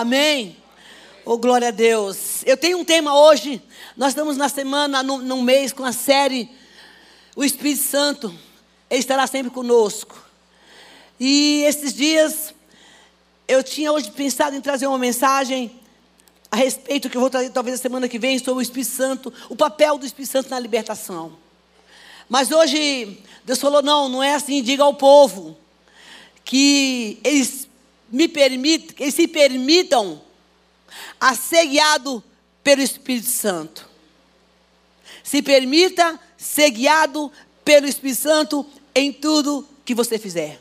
Amém? Oh, glória a Deus. Eu tenho um tema hoje. Nós estamos na semana, no, no mês, com a série O Espírito Santo. Ele estará sempre conosco. E esses dias, eu tinha hoje pensado em trazer uma mensagem a respeito que eu vou trazer talvez a semana que vem sobre o Espírito Santo, o papel do Espírito Santo na libertação. Mas hoje Deus falou: não, não é assim, diga ao povo que eles me permitam, que se permitam a ser guiado pelo Espírito Santo. Se permita ser guiado pelo Espírito Santo em tudo que você fizer.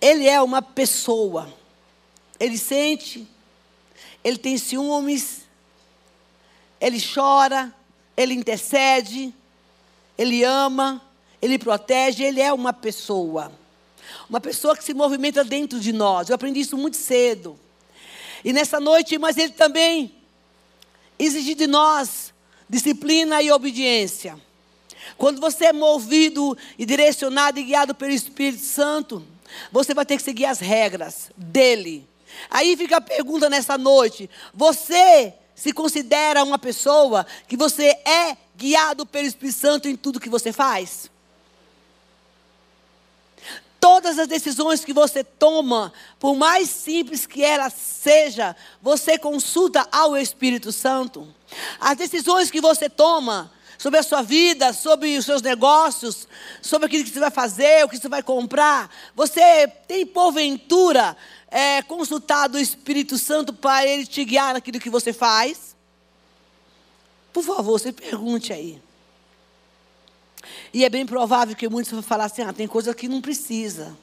Ele é uma pessoa. Ele sente, ele tem ciúmes, ele chora, ele intercede, ele ama, ele protege, ele é uma pessoa. Uma pessoa que se movimenta dentro de nós. Eu aprendi isso muito cedo. E nessa noite, mas ele também exige de nós disciplina e obediência. Quando você é movido e direcionado e guiado pelo Espírito Santo, você vai ter que seguir as regras dele. Aí fica a pergunta nessa noite: você se considera uma pessoa que você é guiado pelo Espírito Santo em tudo que você faz? Todas as decisões que você toma, por mais simples que ela seja, você consulta ao Espírito Santo. As decisões que você toma sobre a sua vida, sobre os seus negócios, sobre aquilo que você vai fazer, o que você vai comprar, você tem porventura é, consultado o Espírito Santo para ele te guiar naquilo que você faz? Por favor, você pergunte aí. E é bem provável que muitos vão falar assim: ah, tem coisa que não precisa.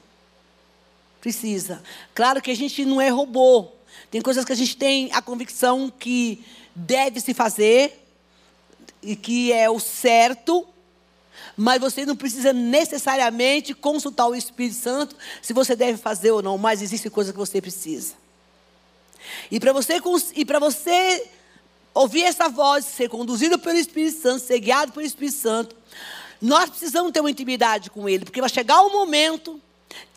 Precisa. Claro que a gente não é robô. Tem coisas que a gente tem a convicção que deve se fazer e que é o certo, mas você não precisa necessariamente consultar o Espírito Santo se você deve fazer ou não, mas existe coisa que você precisa. E para você, e você ouvir essa voz, ser conduzido pelo Espírito Santo, ser guiado pelo Espírito Santo, nós precisamos ter uma intimidade com Ele, porque vai chegar um momento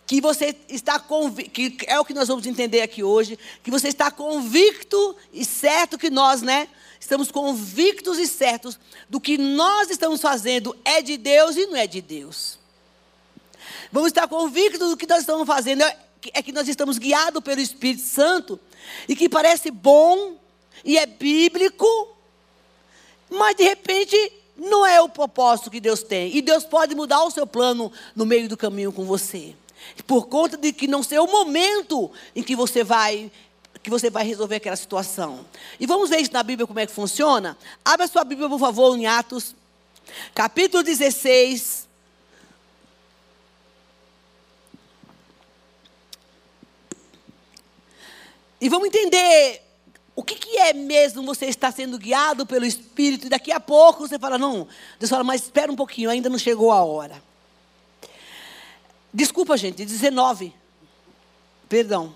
que você está convicto, que é o que nós vamos entender aqui hoje, que você está convicto e certo que nós, né, estamos convictos e certos do que nós estamos fazendo é de Deus e não é de Deus. Vamos estar convictos do que nós estamos fazendo é que nós estamos guiados pelo Espírito Santo e que parece bom e é bíblico, mas de repente não é o propósito que Deus tem. E Deus pode mudar o seu plano no meio do caminho com você. Por conta de que não ser o momento em que você vai que você vai resolver aquela situação. E vamos ver isso na Bíblia como é que funciona? Abra sua Bíblia, por favor, em Atos, capítulo 16. E vamos entender o que, que, é mesmo você estar sendo guiado pelo Espírito? E daqui a pouco você fala, não, Deus fala, mas espera um pouquinho, ainda não chegou a hora. Desculpa, gente, 19. Perdão.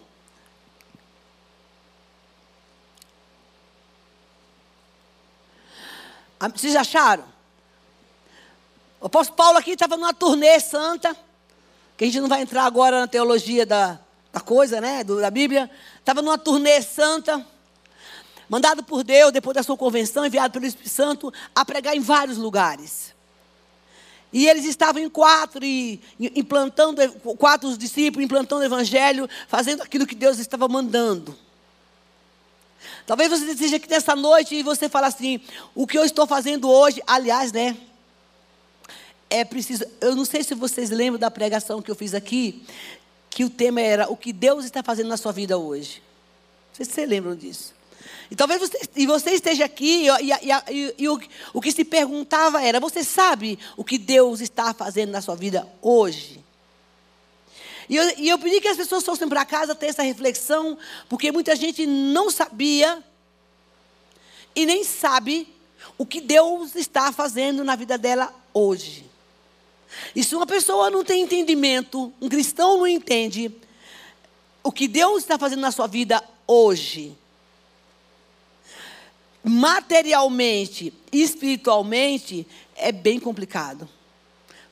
Ah, vocês acharam? O apóstolo Paulo aqui estava numa turnê santa, que a gente não vai entrar agora na teologia da, da coisa, né, da Bíblia. Estava numa turnê santa mandado por Deus, depois da sua convenção, enviado pelo Espírito Santo, a pregar em vários lugares. E eles estavam em quatro, e implantando, quatro os discípulos, implantando o evangelho, fazendo aquilo que Deus estava mandando. Talvez você esteja aqui nessa noite e você fala assim: o que eu estou fazendo hoje, aliás, né? É preciso. Eu não sei se vocês lembram da pregação que eu fiz aqui, que o tema era o que Deus está fazendo na sua vida hoje. Não sei se vocês lembram disso. E talvez você, e você esteja aqui e, e, e, o, o que se perguntava era: você sabe o que Deus está fazendo na sua vida hoje? E eu, e eu pedi que as pessoas fossem para casa ter essa reflexão, porque muita gente não sabia e nem sabe o que Deus está fazendo na vida dela hoje. E se uma pessoa não tem entendimento, um cristão não entende o que Deus está fazendo na sua vida hoje, materialmente e espiritualmente, é bem complicado.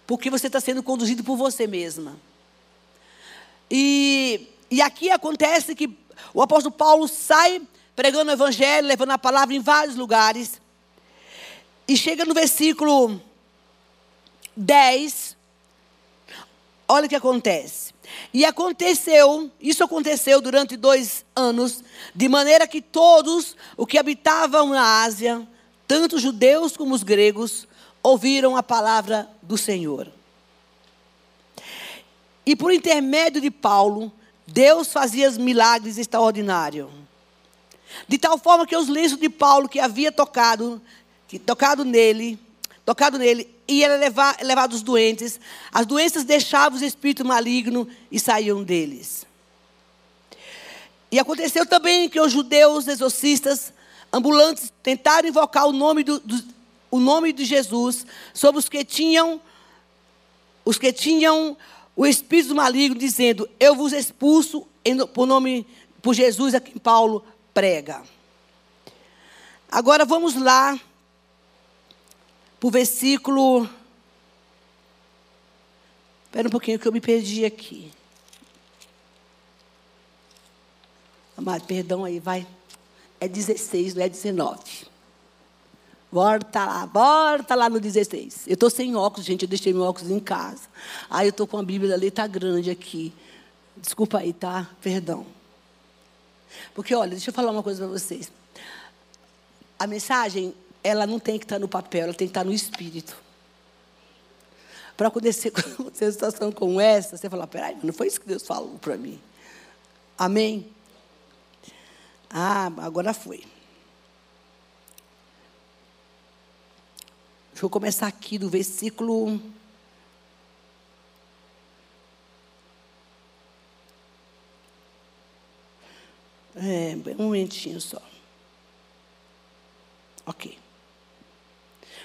Porque você está sendo conduzido por você mesma. E, e aqui acontece que o apóstolo Paulo sai pregando o evangelho, levando a palavra em vários lugares. E chega no versículo 10. Olha o que acontece. E aconteceu, isso aconteceu durante dois anos, de maneira que todos o que habitavam na Ásia, tanto os judeus como os gregos, ouviram a palavra do Senhor. E por intermédio de Paulo, Deus fazia milagres extraordinários. De tal forma que os lenços de Paulo que havia tocado, que tocado nele, tocado nele, ia levar, levar os doentes. As doenças deixavam os espíritos malignos e saíam deles. E aconteceu também que os judeus exorcistas ambulantes tentaram invocar o nome, do, do, o nome de Jesus sobre os que tinham os que tinham o espírito maligno, dizendo: Eu vos expulso em, por nome por Jesus a quem Paulo prega. Agora vamos lá para o versículo. Espera um pouquinho que eu me perdi aqui. Amado, perdão aí, vai. É 16, não é 19. Volta lá, volta lá no 16. Eu estou sem óculos, gente, eu deixei meu óculos em casa. Aí eu estou com a Bíblia da letra grande aqui. Desculpa aí, tá? Perdão. Porque, olha, deixa eu falar uma coisa para vocês. A mensagem, ela não tem que estar no papel, ela tem que estar no espírito. Para acontecer uma situação como essa, você falar, peraí, não foi isso que Deus falou para mim. Amém? Ah, agora foi. Deixa eu começar aqui do versículo. É, um momentinho só. Ok.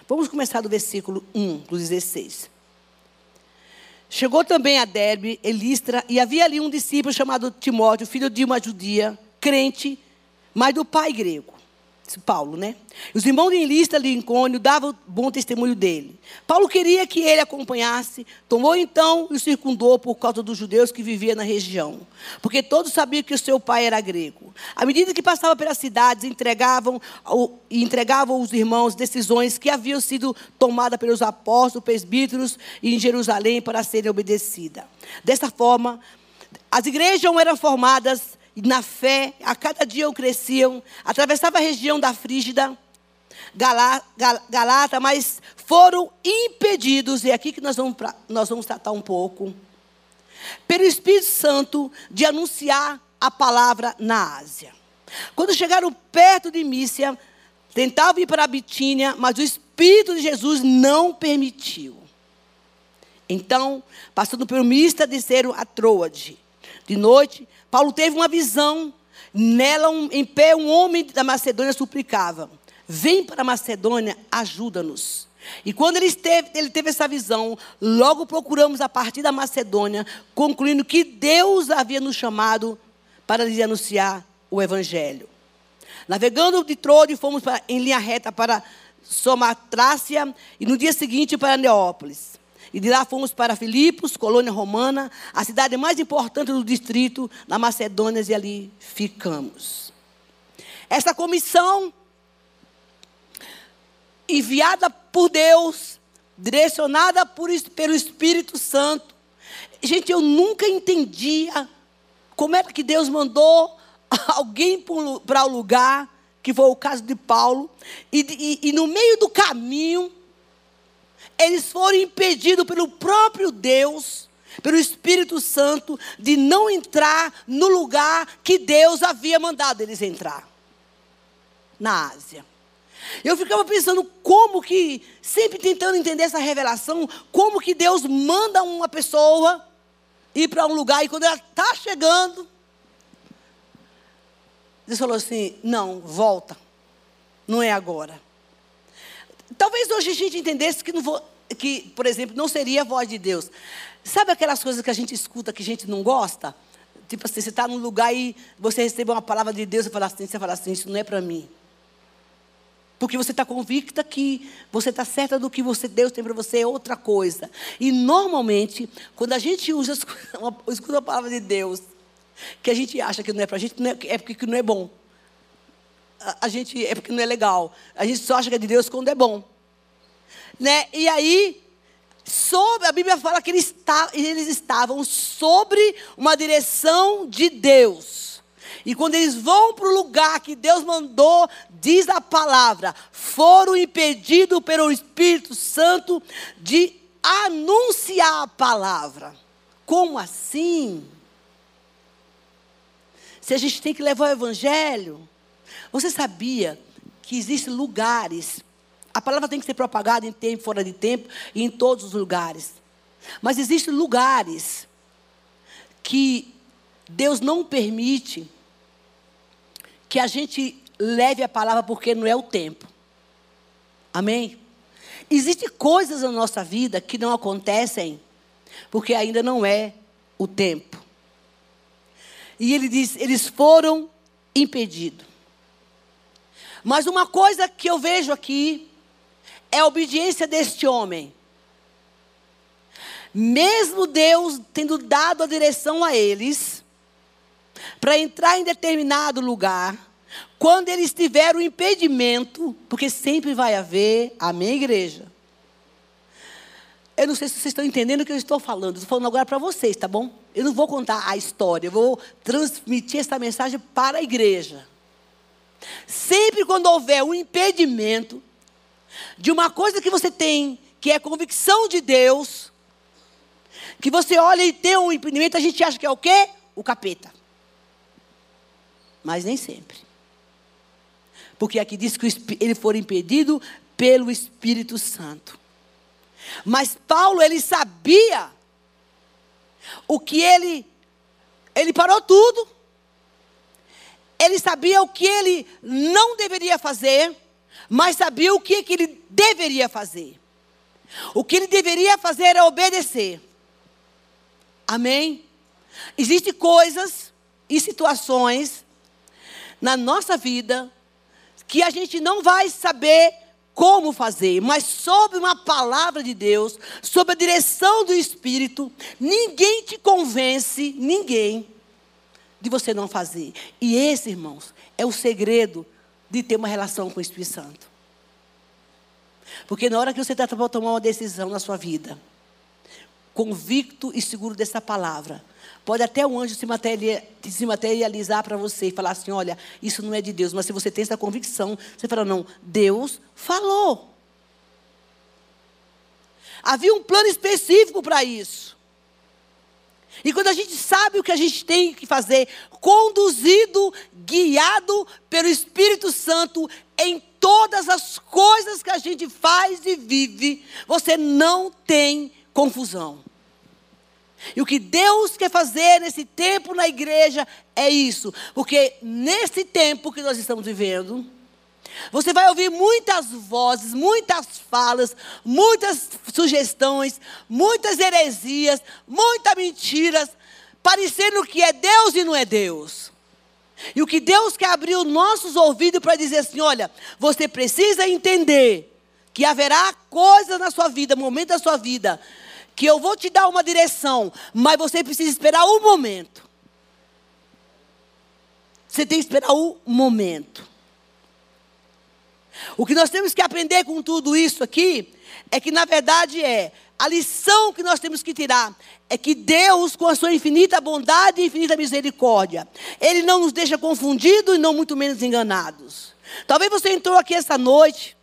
Vamos começar do versículo 1, do 16. Chegou também a Derbe, Elistra, e havia ali um discípulo chamado Timóteo, filho de uma judia, crente, mas do pai grego. Paulo, né? Os irmãos de Lista Lincoln davam bom testemunho dele. Paulo queria que ele acompanhasse, tomou então e o circundou por causa dos judeus que viviam na região, porque todos sabiam que o seu pai era grego. À medida que passava pelas cidades, entregavam entregavam aos irmãos decisões que haviam sido tomadas pelos apóstolos, presbíteros em Jerusalém para serem obedecidas. Dessa forma, as igrejas eram formadas na fé, a cada dia eu cresciam, atravessava a região da Frígida, Galata, mas foram impedidos, e é aqui que nós vamos, nós vamos tratar um pouco, pelo Espírito Santo de anunciar a palavra na Ásia. Quando chegaram perto de Mícia, tentavam ir para a Bitínia, mas o Espírito de Jesus não permitiu. Então, passando por Mista, desceram a Troade. De noite, Paulo teve uma visão. Nela, um, em pé, um homem da Macedônia suplicava: Vem para a Macedônia, ajuda-nos. E quando ele, esteve, ele teve essa visão, logo procuramos a partir da Macedônia, concluindo que Deus havia nos chamado para lhe anunciar o Evangelho. Navegando de Troade, fomos para, em linha reta para Somatrácia e no dia seguinte para Neópolis. E de lá fomos para Filipos, colônia romana, a cidade mais importante do distrito, na Macedônia, e ali ficamos. Essa comissão, enviada por Deus, direcionada por, pelo Espírito Santo. Gente, eu nunca entendia como era que Deus mandou alguém para o lugar, que foi o caso de Paulo, e, e, e no meio do caminho, eles foram impedidos pelo próprio Deus, pelo Espírito Santo, de não entrar no lugar que Deus havia mandado eles entrar na Ásia. Eu ficava pensando como que, sempre tentando entender essa revelação, como que Deus manda uma pessoa ir para um lugar e quando ela está chegando, Deus falou assim: não, volta, não é agora. Talvez hoje a gente entendesse que, não que, por exemplo, não seria a voz de Deus. Sabe aquelas coisas que a gente escuta que a gente não gosta? Tipo assim, você está num lugar e você recebe uma palavra de Deus e fala assim, você fala assim, isso não é para mim. Porque você está convicta que você está certa do que você, Deus tem para você é outra coisa. E normalmente, quando a gente usa, escuta a palavra de Deus, que a gente acha que não é para a gente, é, é porque não é bom. A, gente é porque não é legal. A gente só acha que é de Deus quando é bom. Né? E aí, sobre, a Bíblia fala que eles, eles estavam sobre uma direção de Deus. E quando eles vão para o lugar que Deus mandou, diz a palavra, foram impedidos pelo Espírito Santo de anunciar a palavra. Como assim? Se a gente tem que levar o evangelho, você sabia que existem lugares, a palavra tem que ser propagada em tempo, fora de tempo e em todos os lugares. Mas existem lugares que Deus não permite que a gente leve a palavra porque não é o tempo. Amém? Existem coisas na nossa vida que não acontecem porque ainda não é o tempo. E ele diz: eles foram impedidos. Mas uma coisa que eu vejo aqui é a obediência deste homem. Mesmo Deus tendo dado a direção a eles, para entrar em determinado lugar, quando eles tiveram impedimento, porque sempre vai haver, amém, igreja? Eu não sei se vocês estão entendendo o que eu estou falando. Estou falando agora para vocês, tá bom? Eu não vou contar a história, eu vou transmitir essa mensagem para a igreja. Sempre quando houver um impedimento de uma coisa que você tem, que é convicção de Deus, que você olha e tem um impedimento, a gente acha que é o quê? O capeta. Mas nem sempre. Porque aqui diz que ele foi impedido pelo Espírito Santo. Mas Paulo, ele sabia o que ele. Ele parou tudo. Ele sabia o que ele não deveria fazer, mas sabia o que, que ele deveria fazer. O que ele deveria fazer era obedecer. Amém? Existem coisas e situações na nossa vida que a gente não vai saber como fazer, mas sob uma palavra de Deus, sob a direção do Espírito, ninguém te convence, ninguém, de você não fazer. E esse, irmãos, é o segredo de ter uma relação com o Espírito Santo. Porque na hora que você está para tomar uma decisão na sua vida, convicto e seguro dessa palavra, Pode até o anjo se, materializar para você e falar assim: olha, isso não é de Deus. Mas se você tem essa convicção, você fala: não, Deus falou. Havia um plano específico para isso. E quando a gente sabe o que a gente tem que fazer, conduzido, guiado pelo Espírito Santo em todas as coisas que a gente faz e vive, você não tem confusão. E o que Deus quer fazer nesse tempo na igreja é isso. Porque nesse tempo que nós estamos vivendo, você vai ouvir muitas vozes, muitas falas, muitas sugestões, muitas heresias, muitas mentiras, parecendo que é Deus e não é Deus. E o que Deus quer abrir os nossos ouvidos para dizer assim: olha, você precisa entender que haverá coisas na sua vida, momentos da sua vida, que eu vou te dar uma direção, mas você precisa esperar um momento. Você tem que esperar um momento. O que nós temos que aprender com tudo isso aqui é que, na verdade, é a lição que nós temos que tirar é que Deus, com a sua infinita bondade e infinita misericórdia, Ele não nos deixa confundidos e não muito menos enganados. Talvez você entrou aqui essa noite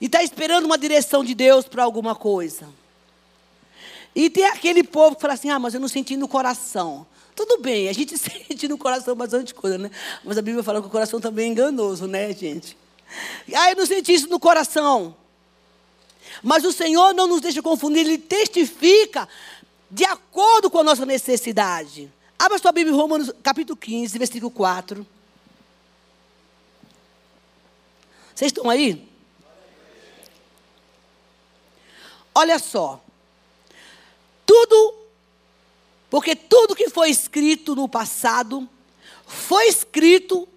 e está esperando uma direção de Deus para alguma coisa. E tem aquele povo que fala assim: ah, mas eu não senti no coração. Tudo bem, a gente sente no coração bastante coisa, né? Mas a Bíblia fala que o coração também é enganoso, né, gente? Ah, eu não senti isso no coração. Mas o Senhor não nos deixa confundir, Ele testifica de acordo com a nossa necessidade. Abra sua Bíblia em Romanos capítulo 15, versículo 4. Vocês estão aí? Olha só. Tudo, porque tudo que foi escrito no passado foi escrito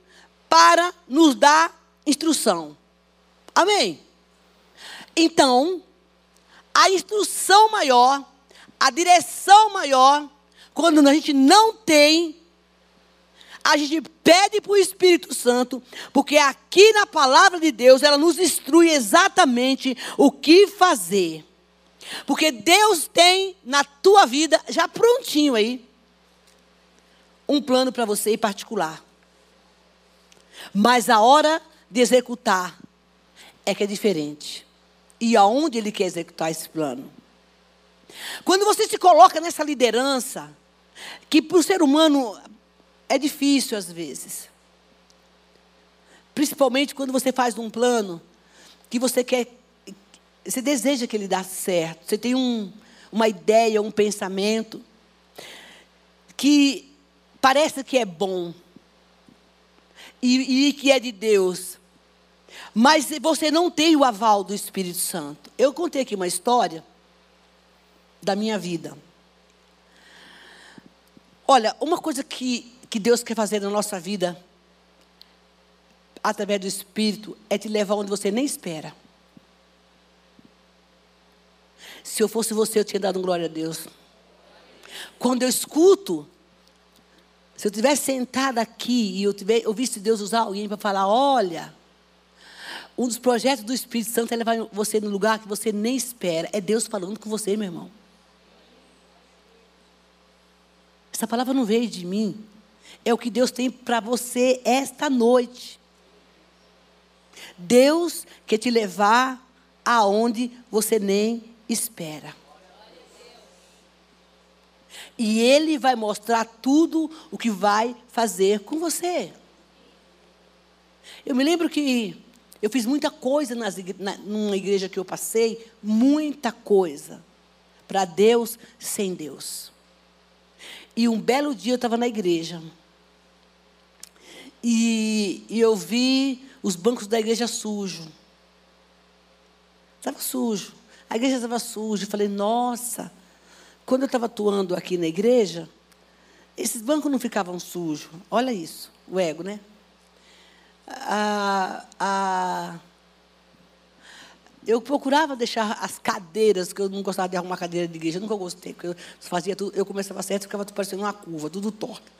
para nos dar instrução. Amém? Então, a instrução maior, a direção maior, quando a gente não tem a gente pede para o Espírito Santo, porque aqui na palavra de Deus ela nos instrui exatamente o que fazer. Porque Deus tem na tua vida, já prontinho aí, um plano para você em particular. Mas a hora de executar é que é diferente. E aonde ele quer executar esse plano? Quando você se coloca nessa liderança, que para o ser humano é difícil às vezes. Principalmente quando você faz um plano que você quer, você deseja que ele dê certo. Você tem um, uma ideia, um pensamento que parece que é bom e, e que é de Deus. Mas você não tem o aval do Espírito Santo. Eu contei aqui uma história da minha vida. Olha, uma coisa que, que Deus quer fazer na nossa vida, através do Espírito, é te levar onde você nem espera. Se eu fosse você, eu tinha dado glória a Deus. Quando eu escuto, se eu tivesse sentado aqui e eu tiver, ouvisse Deus usar alguém para falar, olha, um dos projetos do Espírito Santo é levar você no lugar que você nem espera. É Deus falando com você, meu irmão. Essa palavra não veio de mim. É o que Deus tem para você esta noite. Deus quer te levar aonde você nem espera. E Ele vai mostrar tudo o que vai fazer com você. Eu me lembro que eu fiz muita coisa nas, na, numa igreja que eu passei, muita coisa. Para Deus, sem Deus. E um belo dia eu estava na igreja. E, e, eu vi os bancos da igreja sujos. Estava sujo. A igreja estava suja. Eu falei, nossa, quando eu estava atuando aqui na igreja, esses bancos não ficavam sujos. Olha isso, o ego, né? A, a, eu procurava deixar as cadeiras, que eu não gostava de arrumar cadeira de igreja, nunca gostei, porque eu fazia tudo, eu começava certo, ficava parecendo uma curva, tudo torto.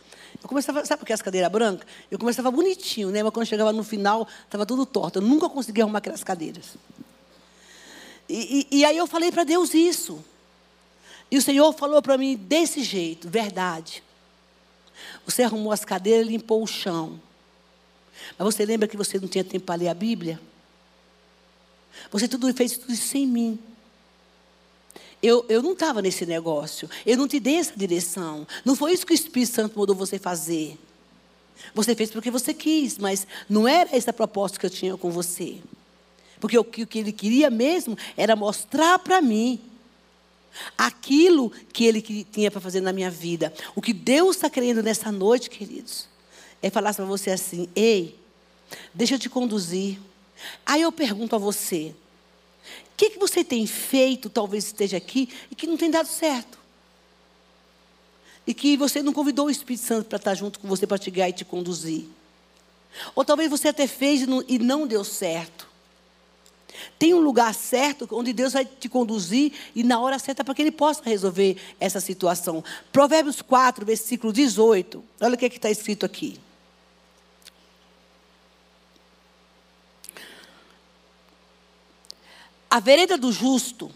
Eu começava, sabe porque as cadeiras brancas? Eu começava bonitinho, né? Mas quando chegava no final, estava tudo torto. Eu nunca conseguia arrumar aquelas cadeiras. E, e, e aí eu falei para Deus isso. E o Senhor falou para mim desse jeito, verdade. Você arrumou as cadeiras, limpou o chão. Mas você lembra que você não tinha tempo para ler a Bíblia? Você tudo fez tudo isso sem mim. Eu, eu não estava nesse negócio. Eu não te dei essa direção. Não foi isso que o Espírito Santo mandou você fazer. Você fez porque você quis, mas não era essa a proposta que eu tinha com você. Porque o que, o que ele queria mesmo era mostrar para mim aquilo que ele tinha para fazer na minha vida. O que Deus está querendo nessa noite, queridos, é falar para você assim: ei, deixa eu te conduzir. Aí eu pergunto a você: o que, que você tem feito, talvez esteja aqui, e que não tem dado certo? E que você não convidou o Espírito Santo para estar junto com você para te guiar e te conduzir. Ou talvez você até fez e não deu certo. Tem um lugar certo onde Deus vai te conduzir e na hora certa para que Ele possa resolver essa situação. Provérbios 4, versículo 18. Olha o que é está escrito aqui. A vereda do justo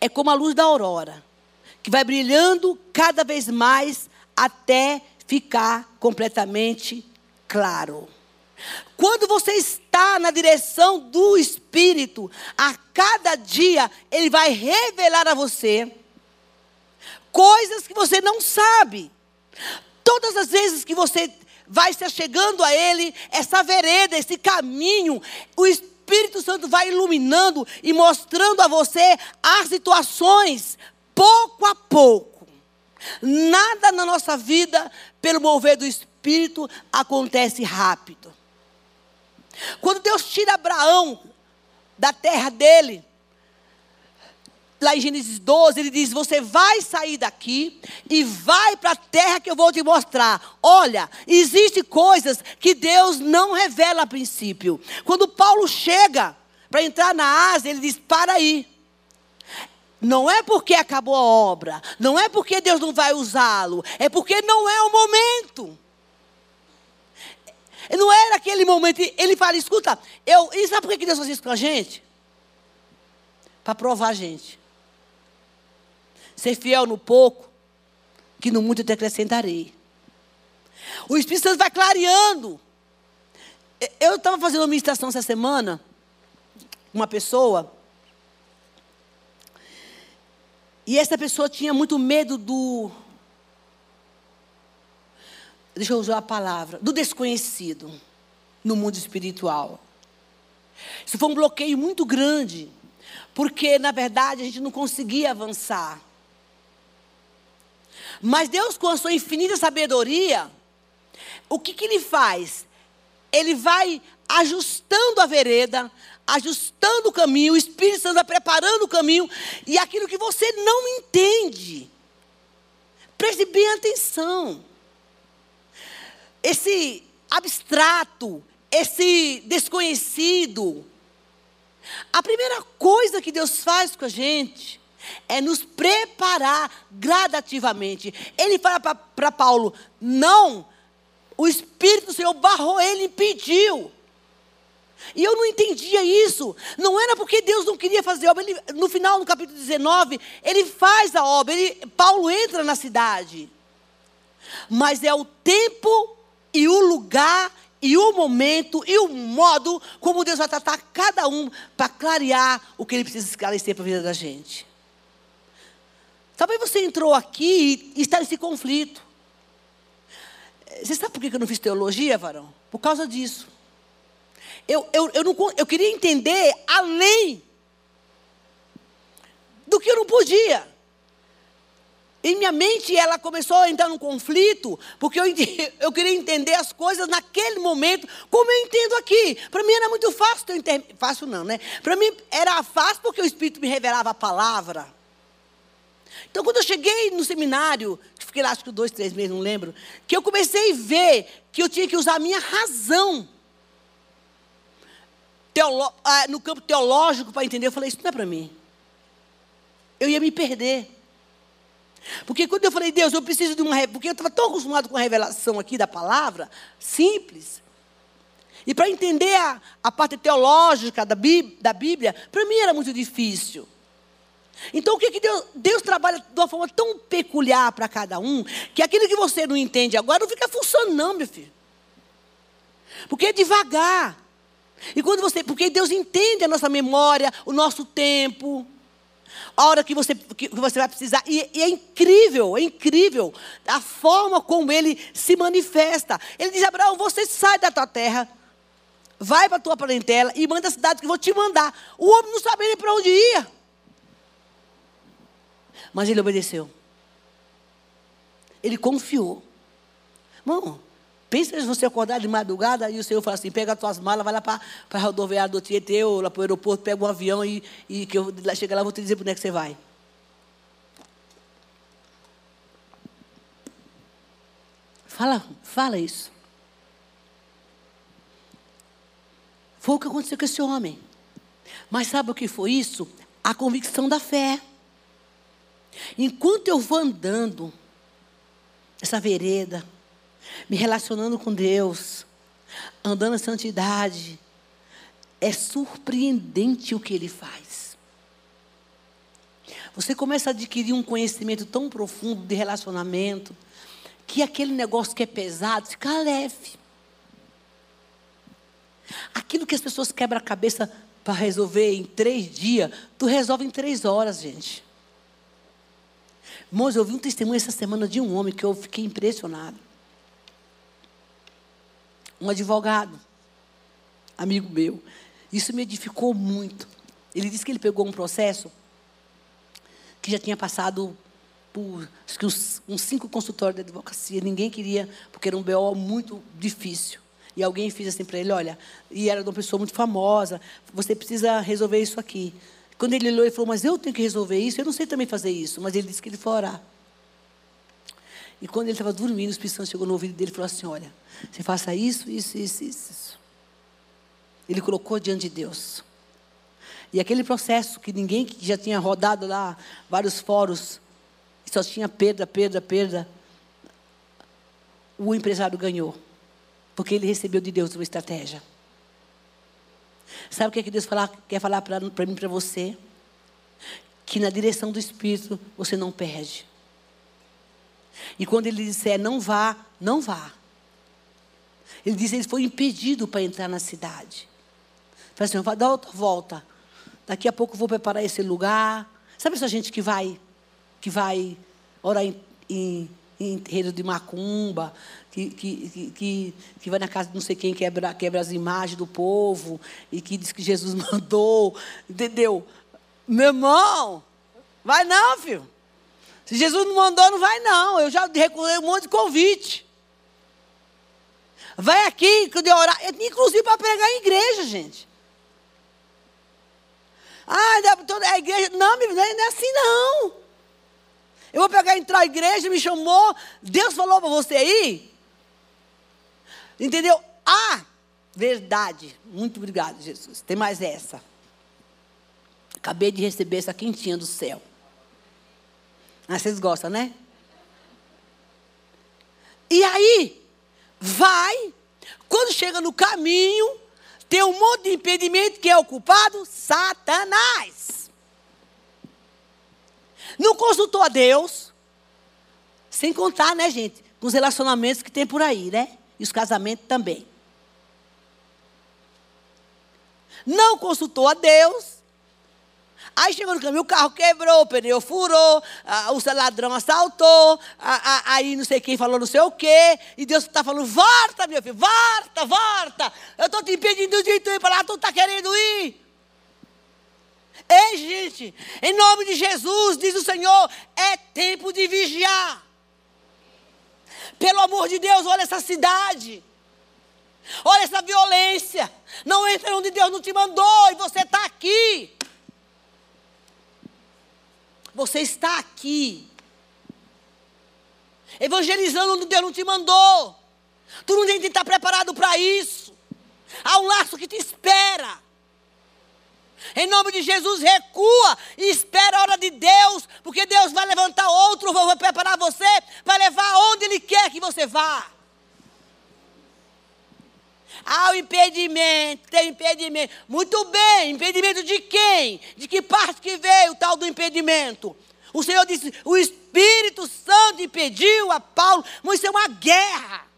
é como a luz da aurora, que vai brilhando cada vez mais até ficar completamente claro. Quando você está na direção do Espírito, a cada dia ele vai revelar a você coisas que você não sabe. Todas as vezes que você vai se chegando a Ele, essa vereda, esse caminho, o Espírito Santo vai iluminando e mostrando a você as situações, pouco a pouco. Nada na nossa vida, pelo mover do Espírito, acontece rápido. Quando Deus tira Abraão da terra dele, lá em Gênesis 12, ele diz: Você vai sair daqui e vai para a terra que eu vou te mostrar. Olha, existem coisas que Deus não revela a princípio. Quando Paulo chega para entrar na Ásia, ele diz: Para aí. Não é porque acabou a obra, não é porque Deus não vai usá-lo, é porque não é o momento. Não era aquele momento. Ele fala: escuta, eu, e sabe por que Deus faz isso com a gente? Para provar a gente. Ser fiel no pouco, que no muito te acrescentarei. O Espírito Santo vai clareando. Eu estava fazendo uma ministração essa semana, uma pessoa, e essa pessoa tinha muito medo do. Deixa eu usar a palavra. Do desconhecido no mundo espiritual. Isso foi um bloqueio muito grande. Porque, na verdade, a gente não conseguia avançar. Mas Deus, com a sua infinita sabedoria, o que, que Ele faz? Ele vai ajustando a vereda, ajustando o caminho, o Espírito Santo vai preparando o caminho, e aquilo que você não entende. Preste bem atenção. Esse abstrato, esse desconhecido, a primeira coisa que Deus faz com a gente é nos preparar gradativamente. Ele fala para Paulo: não, o Espírito do Senhor barrou ele, impediu. E eu não entendia isso. Não era porque Deus não queria fazer obra. Ele, no final, no capítulo 19, ele faz a obra. Ele, Paulo entra na cidade. Mas é o tempo e o lugar e o momento e o modo como Deus vai tratar cada um para clarear o que ele precisa esclarecer para a vida da gente. Talvez você entrou aqui e está nesse conflito. Você sabe por que eu não fiz teologia, varão? Por causa disso. Eu, eu, eu, não, eu queria entender além do que eu não podia. E minha mente, ela começou a entrar num conflito, porque eu, eu queria entender as coisas naquele momento, como eu entendo aqui. Para mim era muito fácil. Eu Fácil não, né? Para mim era fácil porque o Espírito me revelava a palavra. Então, quando eu cheguei no seminário, que fiquei lá acho que dois, três meses, não lembro, que eu comecei a ver que eu tinha que usar a minha razão teolo, ah, no campo teológico para entender, eu falei, isso não é para mim. Eu ia me perder. Porque quando eu falei, Deus, eu preciso de uma. Porque eu estava tão acostumado com a revelação aqui da palavra, simples. E para entender a, a, parte teológica da, Bí, da Bíblia, para mim era muito difícil. Então o que, que Deus, Deus trabalha de uma forma tão peculiar para cada um, que aquilo que você não entende agora não fica funcionando, não, meu filho. Porque é devagar. E quando você, porque Deus entende a nossa memória, o nosso tempo, a hora que você, que você vai precisar. E, e, é incrível, é incrível a forma como ele se manifesta. Ele diz: Abraão, você sai da tua terra, vai para a tua parentela e manda a cidade que eu vou te mandar. O homem não sabia nem para onde ia. Mas ele obedeceu. Ele confiou. Irmão, Pensa se você acordar de madrugada e o Senhor fala assim: pega as tuas malas, vai lá para a rodoviária do Tietê ou lá para o aeroporto, pega um avião e, e que eu chega lá vou te dizer para onde é que você vai. Fala, fala isso. Foi o que aconteceu com esse homem. Mas sabe o que foi isso? A convicção da fé. Enquanto eu vou andando essa vereda, me relacionando com Deus, andando em santidade. É surpreendente o que ele faz. Você começa a adquirir um conhecimento tão profundo de relacionamento, que aquele negócio que é pesado fica leve. Aquilo que as pessoas quebram a cabeça para resolver em três dias, tu resolve em três horas, gente. Irmãos, eu ouvi um testemunho essa semana de um homem que eu fiquei impressionado um advogado, amigo meu. Isso me edificou muito. Ele disse que ele pegou um processo que já tinha passado por acho que uns, uns cinco consultórios de advocacia. Ninguém queria, porque era um BO muito difícil. E alguém fez assim para ele: olha, e era de uma pessoa muito famosa, você precisa resolver isso aqui. Quando ele olhou, ele falou: mas eu tenho que resolver isso, eu não sei também fazer isso. Mas ele disse que ele foi orar. E quando ele estava dormindo, o Espírito Santo chegou no ouvido dele e falou assim: Olha, você faça isso, isso, isso, isso. Ele colocou diante de Deus. E aquele processo que ninguém que já tinha rodado lá, vários fóruns, só tinha perda, perda, perda, o empresário ganhou. Porque ele recebeu de Deus uma estratégia. Sabe o que, é que Deus quer falar para mim para você? Que na direção do Espírito você não perde. E quando ele disser não vá, não vá. Ele disse ele foi impedido para entrar na cidade. Fala assim, vai dar outra volta. Daqui a pouco eu vou preparar esse lugar. Sabe essa gente que vai, que vai orar em, em, em terreiro de macumba, que, que, que, que, vai na casa de não sei quem, quebra, quebra as imagens do povo, e que diz que Jesus mandou, entendeu? Meu irmão, vai não, filho. Se Jesus não mandou, não vai não. Eu já recolhi um monte de convite. Vai aqui, que eu orar. Inclusive para pregar em igreja, gente. Ah, toda a igreja. Não, não é assim não. Eu vou pegar, entrar na igreja, me chamou. Deus falou para você aí. Entendeu? Ah, verdade. Muito obrigado, Jesus. Tem mais essa. Acabei de receber essa quentinha do céu. Ah, vocês gostam, né? E aí, vai. Quando chega no caminho, tem um monte de impedimento que é o culpado? Satanás. Não consultou a Deus. Sem contar, né, gente, com os relacionamentos que tem por aí, né? E os casamentos também. Não consultou a Deus. Aí chegou no caminho, o carro quebrou, o pneu furou, a, o ladrão assaltou, a, a, aí não sei quem falou não sei o quê, e Deus está falando, volta, meu filho, volta, volta. Eu estou te impedindo de ir para lá, tu está querendo ir. Ei, gente, em nome de Jesus, diz o Senhor, é tempo de vigiar. Pelo amor de Deus, olha essa cidade. Olha essa violência. Não entra onde Deus não te mandou e você está aqui. Você está aqui. Evangelizando onde Deus não te mandou. Tu não tem que estar preparado para isso. Há um laço que te espera. Em nome de Jesus, recua e espera a hora de Deus, porque Deus vai levantar outro, vai preparar você para levar onde Ele quer que você vá. Há o impedimento, tem impedimento. Muito bem, impedimento de quem? De que parte que veio o tal do impedimento? O Senhor disse: o Espírito Santo impediu a Paulo, mas isso é uma guerra.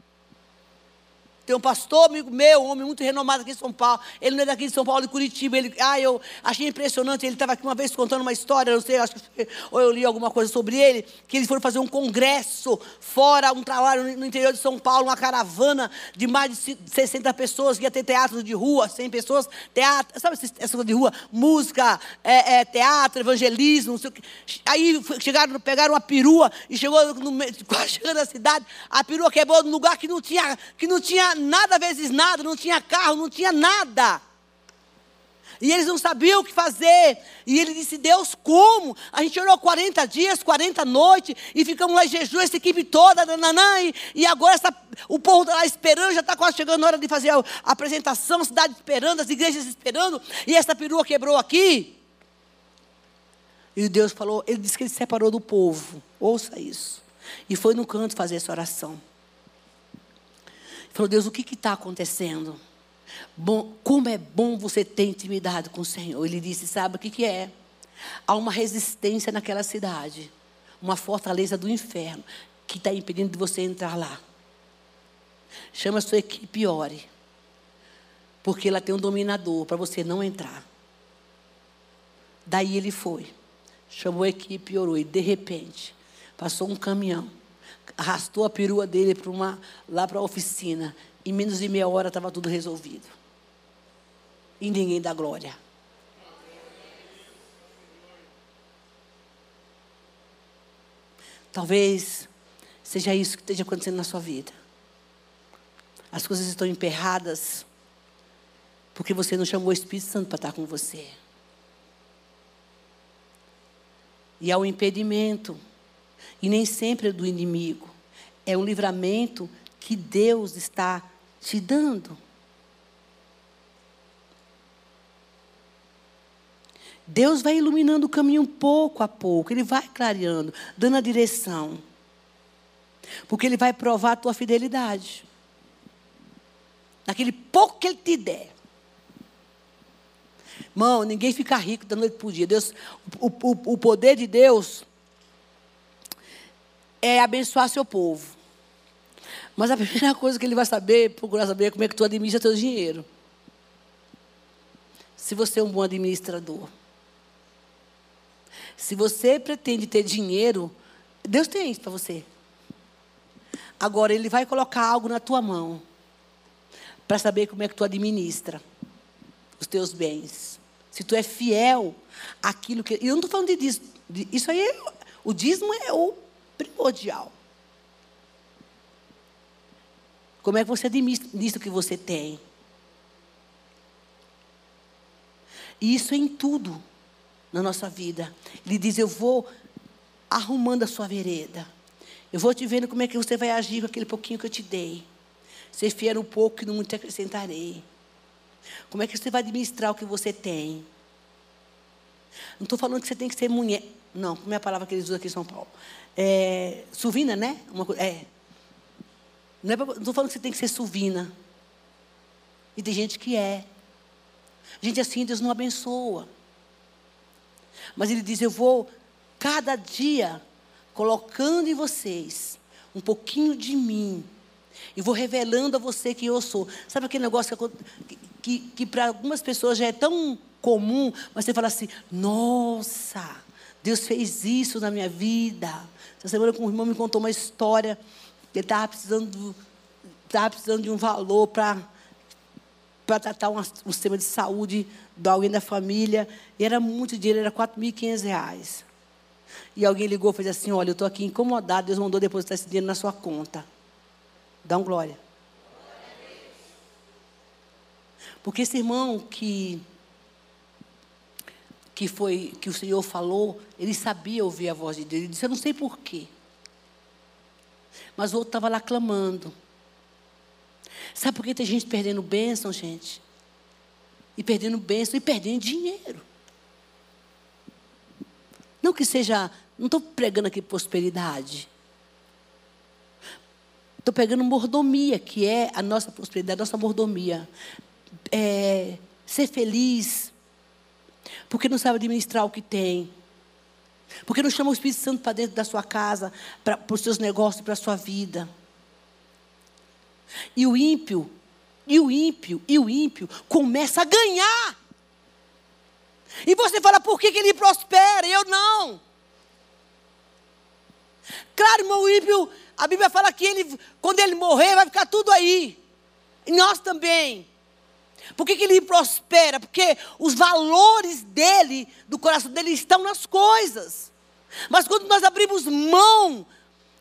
Tem um pastor amigo meu, um homem muito renomado aqui em São Paulo. Ele não é daqui de São Paulo, de Curitiba. Ele, ah, eu achei impressionante. Ele estava aqui uma vez contando uma história, não sei, acho que ou eu li alguma coisa sobre ele, que eles foram fazer um congresso fora, um trabalho no interior de São Paulo, uma caravana de mais de 60 pessoas, que ia ter teatro de rua, 100 pessoas, teatro, sabe essa coisa de rua? Música, é, é, teatro, evangelismo, não sei o que. Aí chegaram, pegaram uma perua e chegou no, quase chegando na cidade, a perua quebrou num lugar que não tinha, que não tinha nada vezes nada, não tinha carro, não tinha nada. E eles não sabiam o que fazer. E ele disse: Deus, como? A gente orou 40 dias, 40 noites, e ficamos lá em jejum, essa equipe toda, nananã, e, e agora essa, o povo está lá esperando, já está quase chegando a hora de fazer a, apresentação, cidade esperando, as igrejas esperando, e essa perua quebrou aqui. E Deus falou, ele disse que ele se separou do povo. Ouça isso. E foi no canto fazer essa oração. Falou, Deus, o que está acontecendo? Bom, como é bom você ter intimidade com o Senhor. Ele disse, sabe o que, que é? Há uma resistência naquela cidade. Uma fortaleza do inferno que está impedindo de você entrar lá. Chama a sua equipe e ore. Porque ela tem um dominador para você não entrar. Daí ele foi. Chamou a equipe e orou. E de repente, passou um caminhão arrastou a perua dele para uma, lá para a oficina. Em menos de meia hora estava tudo resolvido. E ninguém dá glória. Talvez seja isso que esteja acontecendo na sua vida. As coisas estão emperradas porque você não chamou o Espírito Santo para estar com você. E há um impedimento e nem sempre é do inimigo. É um livramento que Deus está te dando. Deus vai iluminando o caminho pouco a pouco, Ele vai clareando, dando a direção. Porque Ele vai provar a tua fidelidade. naquele pouco que Ele te der. Irmão, ninguém fica rico da noite para o dia. Deus, o, o, o poder de Deus é abençoar seu povo. Mas a primeira coisa que ele vai saber, procurar saber, é como é que tu administra teu dinheiro. Se você é um bom administrador. Se você pretende ter dinheiro, Deus tem isso para você. Agora, Ele vai colocar algo na tua mão para saber como é que tu administra os teus bens. Se tu é fiel àquilo que. E eu não estou falando de dízimo. Isso aí, é, o dízimo é o primordial. Como é que você administra o que você tem? E isso é em tudo na nossa vida. Ele diz: Eu vou arrumando a sua vereda. Eu vou te vendo como é que você vai agir com aquele pouquinho que eu te dei. Ser fiel um pouco e não muito acrescentarei. Como é que você vai administrar o que você tem? Não estou falando que você tem que ser mulher. Não, como é a palavra que eles usam aqui em São Paulo? É, suvina, né? Uma, é. Não é estou falando que você tem que ser suvina. E tem gente que é. Gente assim, Deus não abençoa. Mas Ele diz: Eu vou cada dia colocando em vocês um pouquinho de mim. E vou revelando a você quem eu sou. Sabe aquele negócio que, que, que para algumas pessoas já é tão comum, mas você fala assim: nossa, Deus fez isso na minha vida. Essa semana um irmão me contou uma história. Ele estava precisando, estava precisando de um valor para para tratar um, um, sistema de saúde de alguém da família. E era muito dinheiro, era R$ 4.500. E alguém ligou e fez assim: Olha, eu estou aqui incomodado, Deus mandou depositar esse dinheiro na sua conta. Dá um glória. Porque esse irmão que que foi que o Senhor falou, ele sabia ouvir a voz de Deus. Ele disse: Eu não sei porquê. Mas o outro estava lá clamando. Sabe por que tem gente perdendo bênção, gente? E perdendo bênção e perdendo dinheiro. Não que seja. Não estou pregando aqui prosperidade. Estou pegando mordomia, que é a nossa prosperidade, a nossa mordomia. É, ser feliz, porque não sabe administrar o que tem. Porque não chama o Espírito Santo para dentro da sua casa, para, para os seus negócios, para a sua vida. E o ímpio, e o ímpio, e o ímpio começa a ganhar. E você fala, por que, que ele prospera? Eu não. Claro, irmão, o ímpio, a Bíblia fala que ele, quando ele morrer, vai ficar tudo aí. E nós também. Por que, que ele prospera? Porque os valores dele, do coração dele, estão nas coisas. Mas quando nós abrimos mão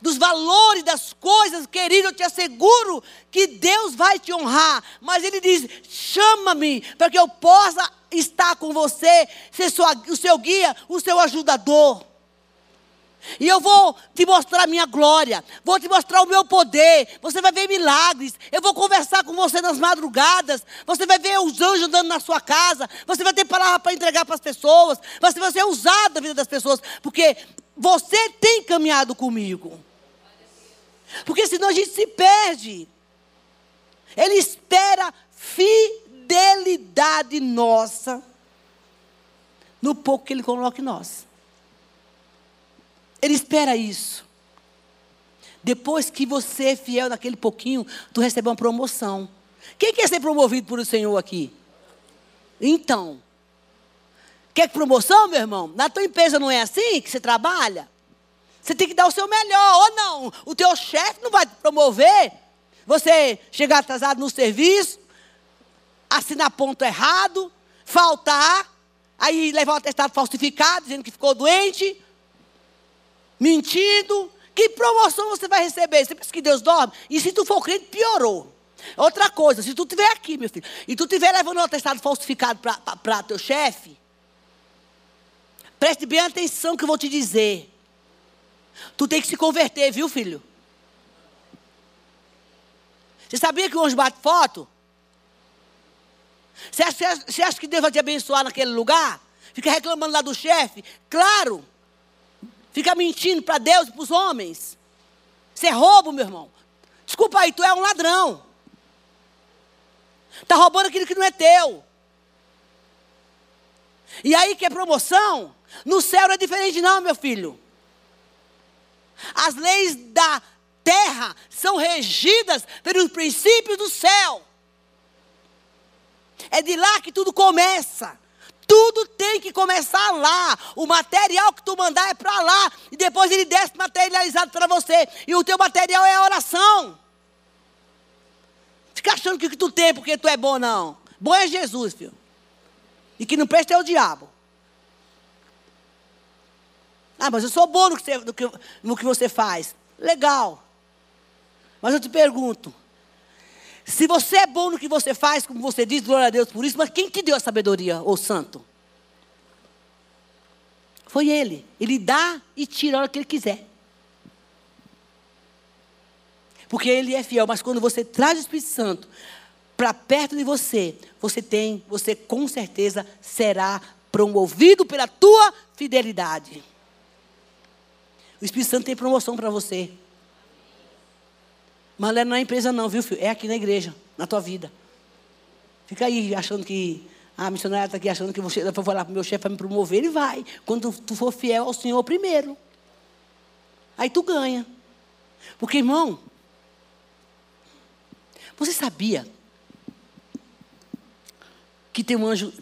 dos valores das coisas, querido, eu te asseguro que Deus vai te honrar. Mas Ele diz: chama-me para que eu possa estar com você, ser sua, o seu guia, o seu ajudador. E eu vou te mostrar a minha glória, vou te mostrar o meu poder. Você vai ver milagres. Eu vou conversar com você nas madrugadas. Você vai ver os anjos andando na sua casa. Você vai ter palavra para entregar para as pessoas. Você vai ser usado na vida das pessoas. Porque você tem caminhado comigo. Porque senão a gente se perde. Ele espera fidelidade nossa no pouco que Ele coloca em nós. Ele espera isso. Depois que você é fiel naquele pouquinho, tu recebe uma promoção. Quem quer ser promovido por o Senhor aqui? Então, quer promoção, meu irmão? Na tua empresa não é assim que você trabalha? Você tem que dar o seu melhor, ou não. O teu chefe não vai te promover. Você chegar atrasado no serviço, assinar ponto errado, faltar, aí levar um atestado falsificado, dizendo que ficou doente, mentindo. Que promoção você vai receber? Você pensa que Deus dorme? E se tu for crente, piorou. Outra coisa, se tu estiver aqui, meu filho, e tu estiver levando um atestado falsificado para teu chefe, preste bem atenção que eu vou te dizer. Tu tem que se converter, viu, filho? Você sabia que o anjo bate foto? Você acha, você acha que Deus vai te abençoar naquele lugar? Fica reclamando lá do chefe? Claro. Fica mentindo para Deus e para os homens. Isso é roubo, meu irmão. Desculpa aí, tu é um ladrão. Está roubando aquilo que não é teu. E aí que é promoção? No céu não é diferente, não, meu filho. As leis da terra são regidas pelos princípios do céu. É de lá que tudo começa. Tudo tem que começar lá. O material que tu mandar é para lá. E depois ele desce materializado para você. E o teu material é a oração. Fica achando que o que tu tem porque tu é bom, não. Bom é Jesus, filho. E que não presta é o diabo. Ah, mas eu sou bom no que você, no que, no que você faz. Legal. Mas eu te pergunto: se você é bom no que você faz, como você diz, glória a Deus por isso, mas quem te deu a sabedoria, o santo? Foi ele. Ele dá e tira a hora que ele quiser. Porque ele é fiel, mas quando você traz o Espírito Santo para perto de você, você tem, você com certeza será promovido pela tua fidelidade. O Espírito Santo tem promoção para você. Mas não é na empresa não, viu, filho? É aqui na igreja, na tua vida. Fica aí achando que a missionária está aqui achando que você vai falar para o meu chefe para me promover, ele vai. Quando tu for fiel ao Senhor primeiro. Aí tu ganha. Porque, irmão, você sabia que tem um anjo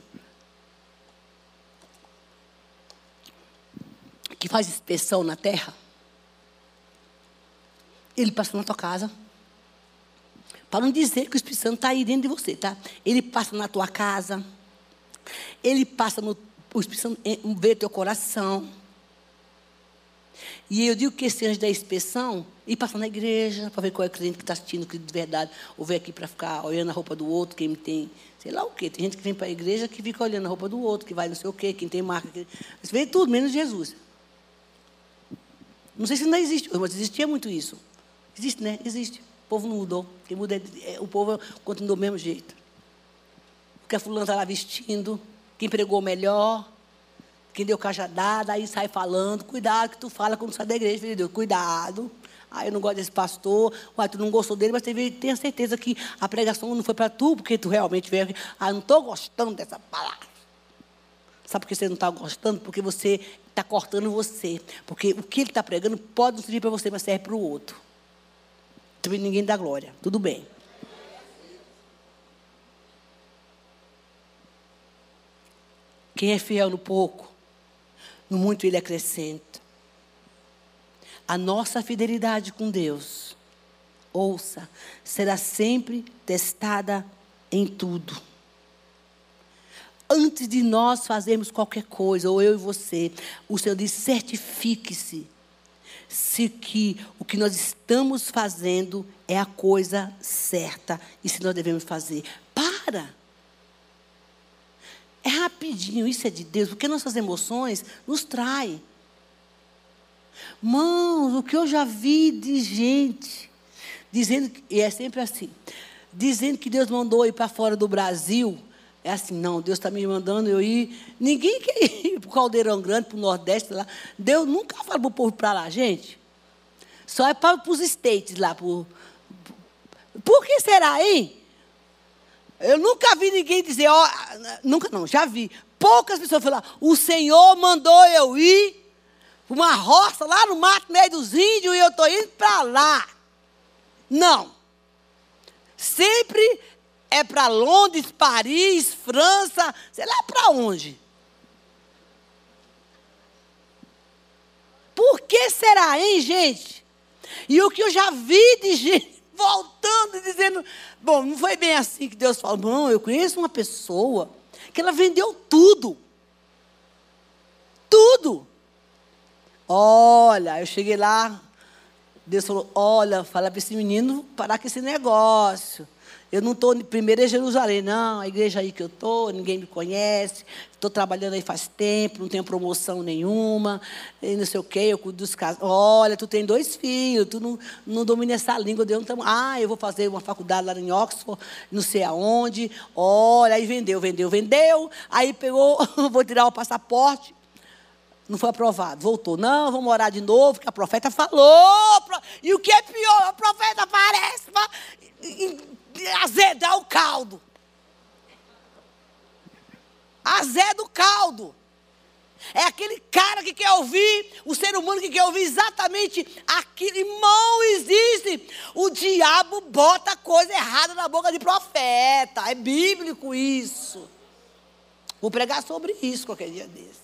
que faz inspeção na terra? Ele passa na tua casa. Para não dizer que o Espírito Santo está aí dentro de você, tá? Ele passa na tua casa. Ele passa no. O Espírito Santo vê teu coração. E eu digo que esse anjo da inspeção, e passa na igreja, para ver qual é o cliente que está assistindo, que de verdade, ou vem aqui para ficar olhando a roupa do outro, quem tem, sei lá o quê. Tem gente que vem para a igreja que fica olhando a roupa do outro, que vai não sei o quê, quem tem marca. Que... Isso vem tudo, menos Jesus. Não sei se ainda existe, mas existia muito isso. Existe, né? Existe. O povo não mudou. Quem muda é, o povo continua do mesmo jeito. Porque a fulana está lá vestindo, quem pregou melhor, quem deu cajadada, aí sai falando. Cuidado que tu fala quando sai da igreja, filho de Deus. Cuidado. Ah, eu não gosto desse pastor. Uai, tu não gostou dele, mas teve, tenha certeza que a pregação não foi para tu, porque tu realmente veio aqui. Ah, eu não estou gostando dessa palavra. Sabe por que você não está gostando? Porque você está cortando você. Porque o que ele está pregando pode não servir para você, mas serve para o outro. Também ninguém dá glória. Tudo bem. Quem é fiel no pouco, no muito ele acrescenta. A nossa fidelidade com Deus, ouça, será sempre testada em tudo. Antes de nós fazermos qualquer coisa, ou eu e você, o Senhor diz: certifique-se se que o que nós estamos fazendo é a coisa certa e se nós devemos fazer. Para! É rapidinho, isso é de Deus, porque nossas emoções nos traem. Mãos, o que eu já vi de gente dizendo, e é sempre assim, dizendo que Deus mandou ir para fora do Brasil. É assim, não, Deus está me mandando eu ir. Ninguém quer ir para o Caldeirão Grande, para o Nordeste lá. Deus nunca fala para o povo para lá, gente. Só é para os States lá. Por, por que será, hein? Eu nunca vi ninguém dizer, ó, nunca não, já vi. Poucas pessoas falar, o Senhor mandou eu ir para uma roça lá no mato, meio dos índios, e eu estou indo para lá. Não. Sempre é para Londres, Paris, França, sei lá para onde. Por que será, hein, gente? E o que eu já vi de gente voltando e dizendo, bom, não foi bem assim que Deus falou. Não, eu conheço uma pessoa que ela vendeu tudo. Tudo. Olha, eu cheguei lá, Deus falou: olha, fala para esse menino parar com esse negócio. Eu não estou primeiro em Jerusalém, não. A igreja aí que eu estou, ninguém me conhece. Estou trabalhando aí faz tempo, não tenho promoção nenhuma. E não sei o quê, eu cuido dos casos. Olha, tu tem dois filhos, tu não, não domina essa língua. Eu não ah, eu vou fazer uma faculdade lá em Oxford, não sei aonde. Olha, aí vendeu, vendeu, vendeu. Aí pegou, vou tirar o passaporte. Não foi aprovado. Voltou. Não, vamos orar de novo, que a profeta falou. E o que é pior, a profeta aparece azedar o caldo. Azeda o caldo. É aquele cara que quer ouvir, o ser humano que quer ouvir exatamente aquilo. Irmão, existe. O diabo bota coisa errada na boca de profeta. É bíblico isso. Vou pregar sobre isso qualquer dia desse.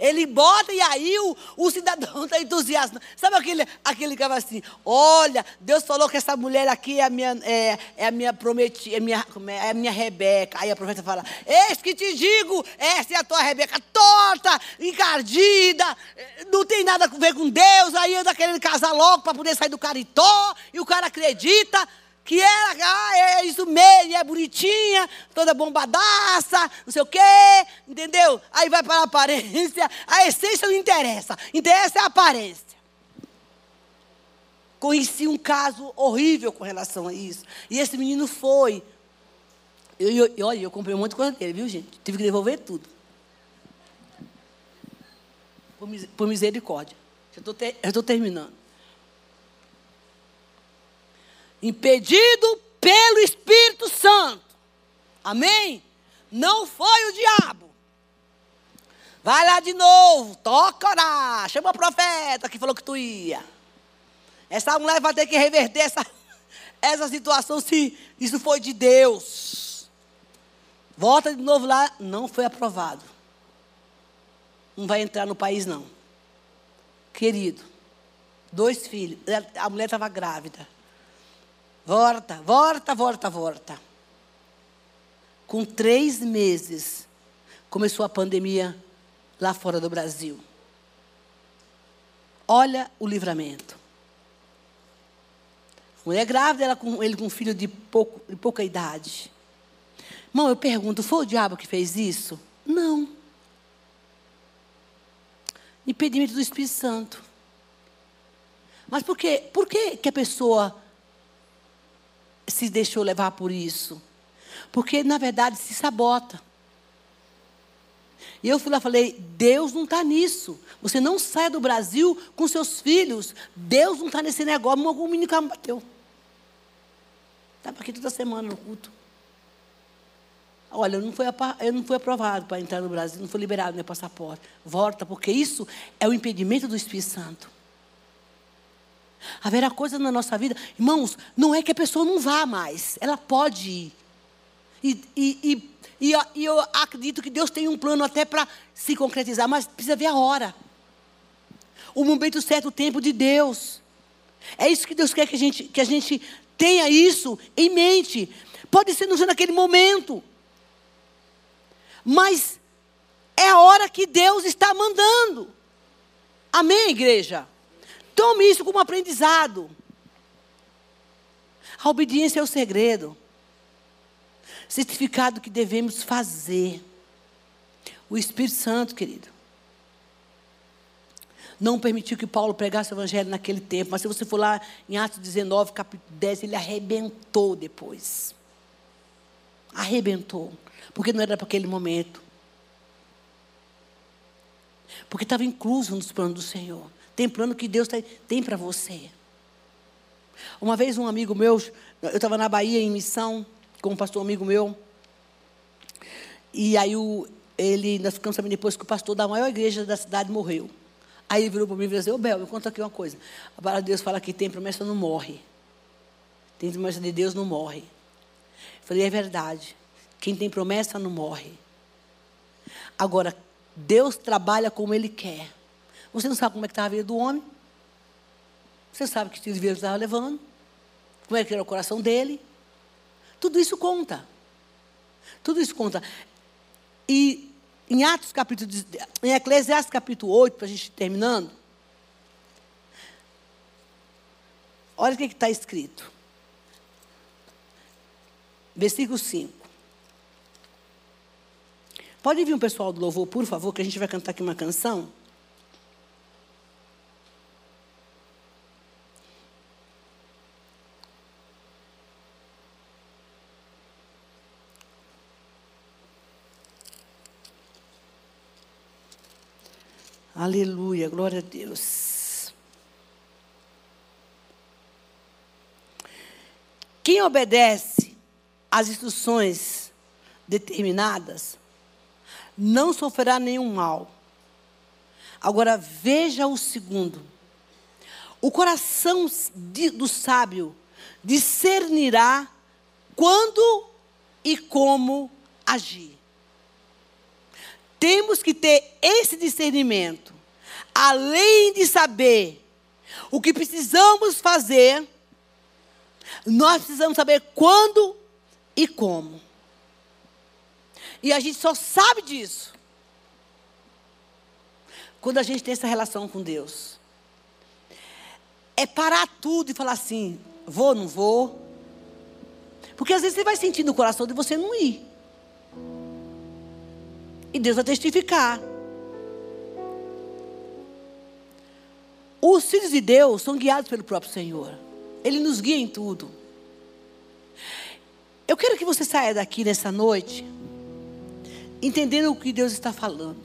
Ele bota e aí o, o cidadão está entusiasmado. Sabe aquele, aquele que vai assim: olha, Deus falou que essa mulher aqui é a minha, é, é a minha prometida, é, minha, é a minha Rebeca. Aí a profeta fala: Eis que te digo, essa é a tua Rebeca torta, encardida, não tem nada a ver com Deus. Aí anda querendo casar logo para poder sair do caritó, e o cara acredita que ela ah, é isso mesmo, é bonitinha, toda bombadaça, não sei o quê, entendeu? Aí vai para a aparência, a essência não interessa, interessa é a aparência. Conheci um caso horrível com relação a isso. E esse menino foi. Eu, eu, olha, eu comprei um monte de coisa dele, viu, gente? Tive que devolver tudo. Por, por misericórdia. Já estou terminando impedido pelo Espírito Santo. Amém? Não foi o diabo. Vai lá de novo, toca orar, chama o profeta que falou que tu ia. Essa mulher vai ter que reverter essa, essa situação se isso foi de Deus. Volta de novo lá, não foi aprovado. Não vai entrar no país, não. Querido, dois filhos, a mulher estava grávida. Volta, volta, volta, volta. Com três meses, começou a pandemia lá fora do Brasil. Olha o livramento. Mulher grávida, ela com, ele com um filho de, pouco, de pouca idade. Irmão, eu pergunto, foi o diabo que fez isso? Não. Impedimento do Espírito Santo. Mas por, quê? por que, que a pessoa se deixou levar por isso. Porque, na verdade, se sabota. E eu fui lá e falei: Deus não está nisso. Você não sai do Brasil com seus filhos. Deus não está nesse negócio. Algum menino me bateu. Estava aqui toda semana no culto. Olha, eu não fui, eu não fui aprovado para entrar no Brasil, não foi liberado meu passaporte. Volta, porque isso é o impedimento do Espírito Santo. Haverá coisa na nossa vida, irmãos, não é que a pessoa não vá mais, ela pode ir. E, e, e, e eu acredito que Deus tem um plano até para se concretizar, mas precisa ver a hora. O momento certo, o tempo de Deus. É isso que Deus quer que a gente, que a gente tenha isso em mente. Pode ser no naquele momento. Mas é a hora que Deus está mandando. Amém, igreja? Tome isso como aprendizado. A obediência é o segredo. Certificado que devemos fazer. O Espírito Santo, querido. Não permitiu que Paulo pregasse o evangelho naquele tempo. Mas se você for lá em Atos 19, capítulo 10, ele arrebentou depois. Arrebentou. Porque não era para aquele momento. Porque estava incluso nos planos do Senhor. Tem plano que Deus tem para você. Uma vez um amigo meu, eu estava na Bahia em missão com um pastor amigo meu. E aí o, ele, nós ficamos sabendo depois que o pastor da maior igreja da cidade morreu. Aí ele virou para mim e falou assim, ô Bel, me conta aqui uma coisa. A palavra de Deus fala que tem promessa não morre. Tem promessa de Deus não morre. Eu falei, é verdade. Quem tem promessa não morre. Agora, Deus trabalha como Ele quer. Você não sabe como é que estava a vida do homem. Você sabe que estilo de vida estava levando. Como é que era o coração dele. Tudo isso conta. Tudo isso conta. E em Atos capítulo, em Eclesiastes capítulo 8, para a gente ir terminando. Olha o que está escrito. Versículo 5. Pode vir um pessoal do louvor, por favor, que a gente vai cantar aqui uma canção. Aleluia, glória a Deus. Quem obedece às instruções determinadas, não sofrerá nenhum mal. Agora veja o segundo. O coração do sábio discernirá quando e como agir. Temos que ter esse discernimento, além de saber o que precisamos fazer, nós precisamos saber quando e como. E a gente só sabe disso quando a gente tem essa relação com Deus. É parar tudo e falar assim: vou, não vou. Porque às vezes você vai sentir no coração de você não ir. E Deus vai testificar. Os filhos de Deus são guiados pelo próprio Senhor. Ele nos guia em tudo. Eu quero que você saia daqui nessa noite entendendo o que Deus está falando.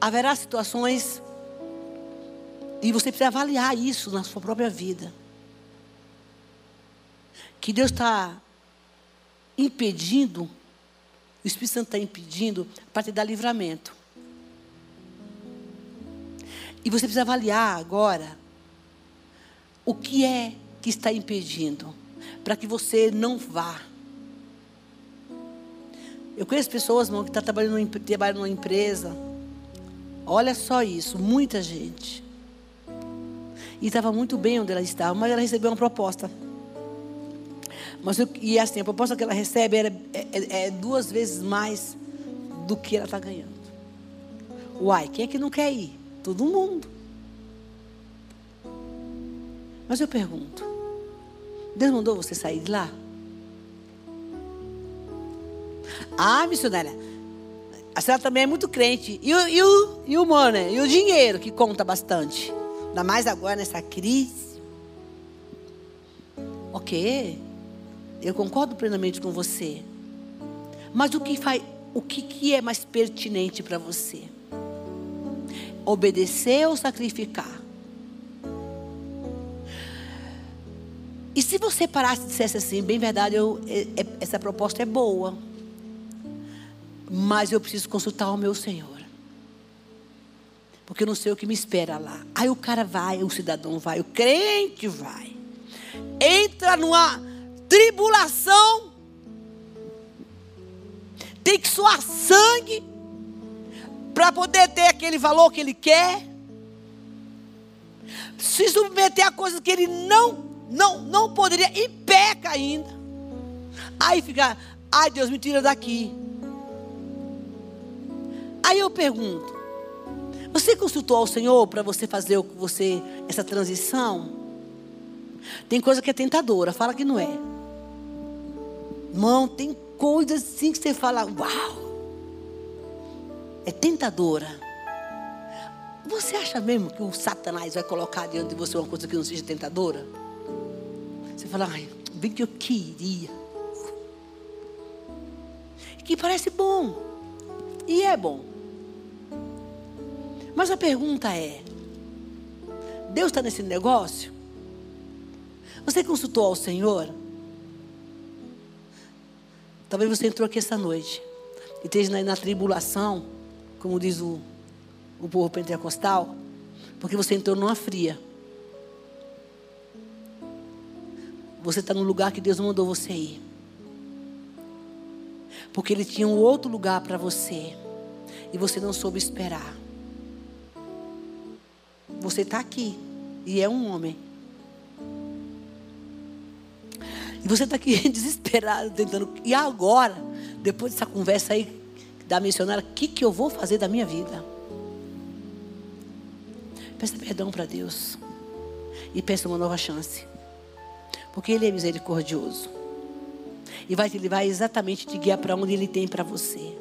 Haverá situações e você precisa avaliar isso na sua própria vida. Que Deus está impedindo, o Espírito Santo está impedindo para te dar livramento. E você precisa avaliar agora o que é que está impedindo para que você não vá. Eu conheço pessoas, irmão, que estão tá trabalhando, trabalhando numa empresa. Olha só isso, muita gente. E estava muito bem onde ela estava, mas ela recebeu uma proposta. Mas eu, e assim, a proposta que ela recebe era, é, é, é duas vezes mais do que ela está ganhando. Uai, quem é que não quer ir? Todo mundo. Mas eu pergunto: Deus mandou você sair de lá? Ah, missionária, a senhora também é muito crente. E o, e o, e o money, e o dinheiro, que conta bastante. Ainda mais agora nessa crise. Ok, eu concordo plenamente com você. Mas o que, faz, o que, que é mais pertinente para você? Obedecer ou sacrificar? E se você parasse e dissesse assim, bem verdade, eu, é, é, essa proposta é boa, mas eu preciso consultar o meu Senhor. Porque eu não sei o que me espera lá. Aí o cara vai, o cidadão vai, o crente vai. Entra numa tribulação. Tem que suar sangue para poder ter aquele valor que ele quer. Se submeter a coisas que ele não não, não poderia e peca ainda. Aí fica, ai Deus, me tira daqui. Aí eu pergunto: você consultou ao Senhor para você fazer o que você essa transição? Tem coisa que é tentadora, fala que não é. Irmão, tem coisas assim que você fala, uau. É tentadora. Você acha mesmo que o Satanás vai colocar diante de você uma coisa que não seja tentadora? Você fala, ai, bem que eu queria. Que parece bom. E é bom. Mas a pergunta é: Deus está nesse negócio? Você consultou ao Senhor? Talvez você entrou aqui essa noite e esteja na, na tribulação, como diz o, o povo pentecostal, porque você entrou numa fria. Você está no lugar que Deus mandou você ir. Porque Ele tinha um outro lugar para você. E você não soube esperar. Você está aqui. E é um homem. Você está aqui desesperado, tentando. E agora, depois dessa conversa aí da missionária, o que, que eu vou fazer da minha vida? Peça perdão para Deus. E peça uma nova chance. Porque Ele é misericordioso. E vai te levar exatamente te guiar para onde Ele tem para você.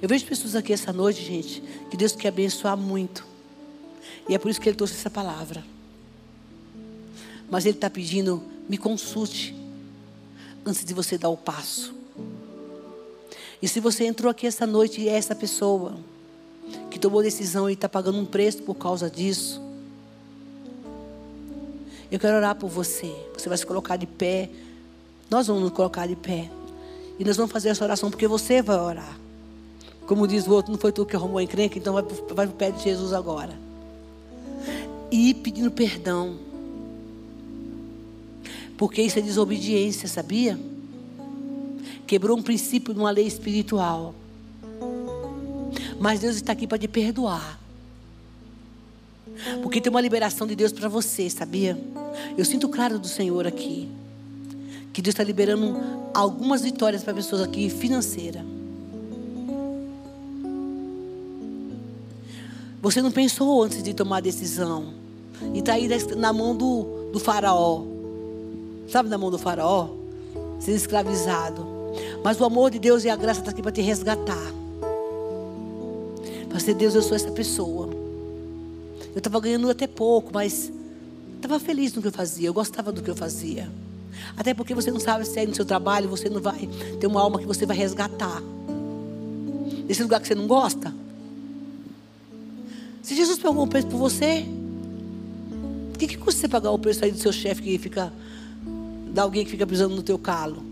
Eu vejo pessoas aqui essa noite, gente, que Deus quer abençoar muito. E é por isso que Ele trouxe essa palavra. Mas Ele está pedindo, me consulte antes de você dar o passo. E se você entrou aqui essa noite e é essa pessoa que tomou decisão e está pagando um preço por causa disso, eu quero orar por você. Você vai se colocar de pé. Nós vamos nos colocar de pé. E nós vamos fazer essa oração porque você vai orar. Como diz o outro, não foi tu que arrumou a encrenca, então vai, para o pé de Jesus agora. E pedindo perdão. Porque isso é desobediência, sabia? Quebrou um princípio de uma lei espiritual. Mas Deus está aqui para te perdoar. Porque tem uma liberação de Deus para você, sabia? Eu sinto claro do Senhor aqui. Que Deus está liberando algumas vitórias para pessoas aqui financeira. Você não pensou antes de tomar a decisão. E está aí na mão do, do faraó. Sabe na mão do faraó? Ser escravizado. Mas o amor de Deus e a graça está aqui para te resgatar. Para ser Deus, eu sou essa pessoa. Eu estava ganhando até pouco, mas estava feliz no que eu fazia. Eu gostava do que eu fazia. Até porque você não sabe se aí no seu trabalho você não vai ter uma alma que você vai resgatar. Nesse lugar que você não gosta. Se Jesus pagou um preço por você, o que, que custa você pagar o preço aí do seu chefe que fica. Da alguém que fica pisando no teu calo?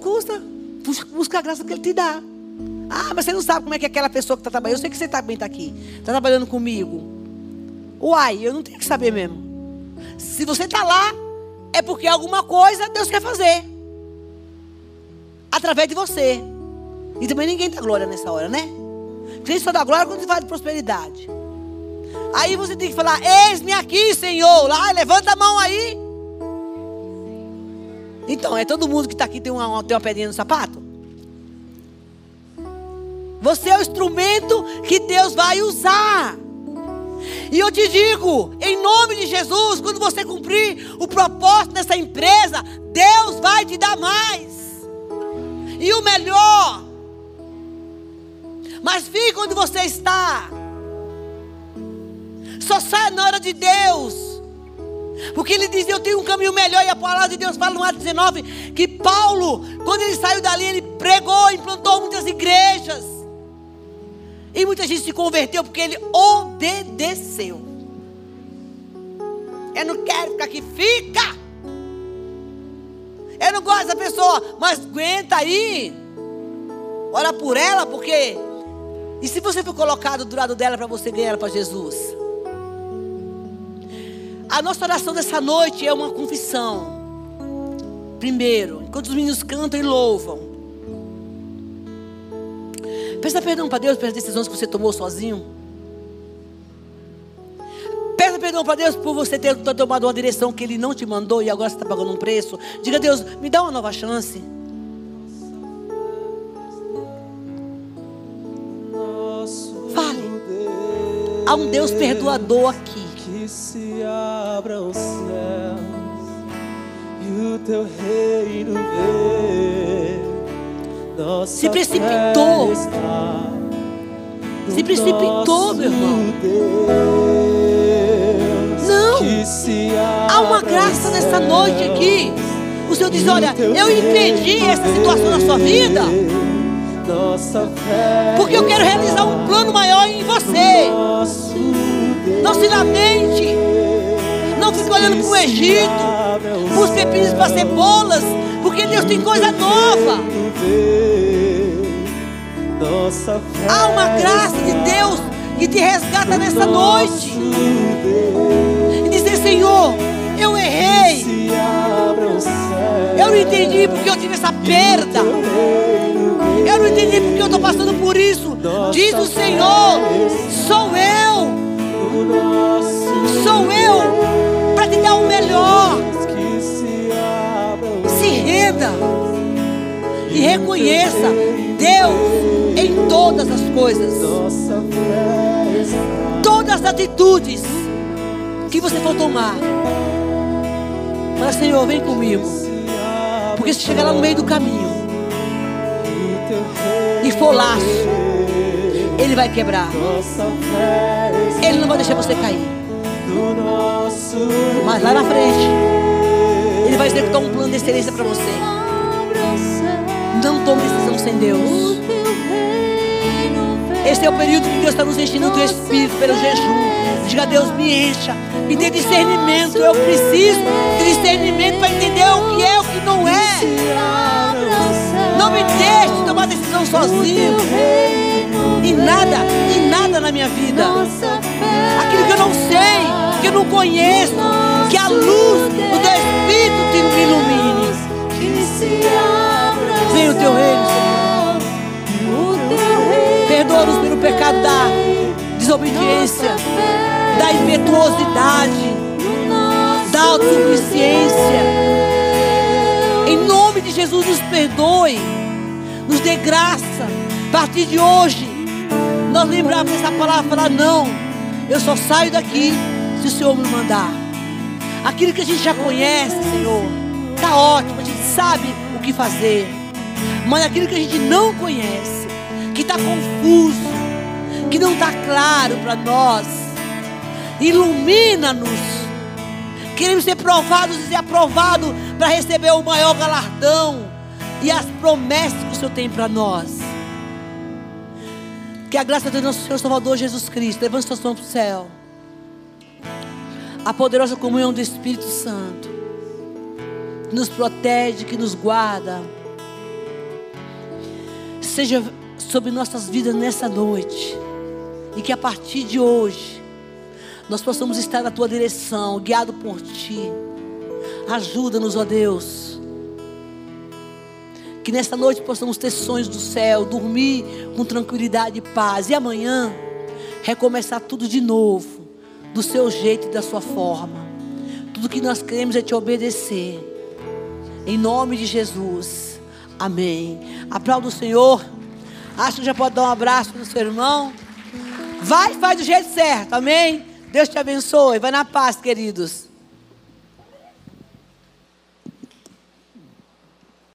Custa. Busca a graça que ele te dá. Ah, mas você não sabe como é que é aquela pessoa que está trabalhando. Eu sei que você também está aqui. Está trabalhando comigo. Uai, eu não tenho que saber mesmo. Se você está lá, é porque alguma coisa Deus quer fazer. Através de você. E também ninguém dá glória nessa hora, né? Cristo só dá glória quando fala de prosperidade. Aí você tem que falar: Eis-me aqui, Senhor. Lá, levanta a mão aí. Então, é todo mundo que está aqui tem uma, tem uma pedrinha no sapato? Você é o instrumento que Deus vai usar. E eu te digo, em nome de Jesus, quando você cumprir o propósito dessa empresa, Deus vai te dar mais. E o melhor. Mas fique onde você está. Só saia na hora de Deus. Porque ele diz: Eu tenho um caminho melhor. E a palavra de Deus fala no Atos 19 que Paulo, quando ele saiu dali, ele pregou, implantou muitas igrejas. E muita gente se converteu porque ele obedeceu. Eu não quero ficar aqui, fica. Eu não gosto da pessoa, mas aguenta aí. Ora por ela, porque. E se você for colocado do lado dela para você ganhar ela para Jesus? A nossa oração dessa noite é uma confissão. Primeiro, enquanto os meninos cantam e louvam. Peça perdão para Deus pelas decisões que você tomou sozinho. Peça perdão para Deus por você ter tomado uma direção que Ele não te mandou e agora você está pagando um preço. Diga a Deus, me dá uma nova chance. Fale. Há um Deus perdoador aqui. Que se abra os céus e o teu reino venha se precipitou. Se precipitou, meu irmão. Não. Há uma graça nessa noite aqui. O Senhor diz: Olha, eu impedi essa situação na sua vida. Porque eu quero realizar um plano maior em você. Não se Não fique olhando para o Egito. Para os pepinos, para cebolas. Porque Deus tem coisa nova. Há uma graça de Deus que te resgata nessa noite. E dizer, Senhor, eu errei. Eu não entendi porque eu tive essa perda. Eu não entendi porque eu estou passando por isso. Diz o Senhor, sou eu. Sou eu para te dar o melhor. Se renda e reconheça Deus em todas as coisas. Todas as atitudes que você for tomar. Mas Senhor, vem comigo. Porque se chegar lá no meio do caminho e for laço, ele vai quebrar. Ele não vai deixar você cair. Mas lá na frente, Ele vai executar um plano de excelência para você. Não tome decisão sem Deus. Este é o período que Deus está nos enchendo do Espírito pelo jejum. Diga a Deus, me encha, me dê discernimento. Eu preciso de discernimento para entender o que é e o que não é. Não me deixe tomar decisão sozinho. Em nada, em nada na minha vida. Aquilo que eu não sei, que eu não conheço, que a luz do teu Espírito me ilumine. Venha o teu reino, Senhor. Perdoa-nos pelo pecado da desobediência, da impetuosidade, da autossuficiência. Em nome de Jesus, nos perdoe, nos dê graça. A partir de hoje, nós lembrarmos essa palavra, falar: não, eu só saio daqui se o Senhor me mandar. Aquilo que a gente já conhece, Senhor, está ótimo, a gente sabe o que fazer. Mas aquilo que a gente não conhece, que está confuso, que não está claro para nós, ilumina-nos. Queremos ser provados e ser aprovados para receber o maior galardão e as promessas que o Senhor tem para nós. Que a graça do nosso Senhor Salvador Jesus Cristo, levante suas mãos para o céu. A poderosa comunhão do Espírito Santo, que nos protege, que nos guarda, seja sobre nossas vidas nessa noite. E que a partir de hoje, nós possamos estar na tua direção, guiado por ti. Ajuda-nos, ó Deus que nesta noite possamos ter sonhos do céu, dormir com tranquilidade e paz. E amanhã, recomeçar tudo de novo, do seu jeito e da sua forma. Tudo que nós queremos é te obedecer. Em nome de Jesus. Amém. Aplauda o Senhor. Acho que já pode dar um abraço no seu irmão. Vai, faz do jeito certo. Amém. Deus te abençoe. Vai na paz, queridos.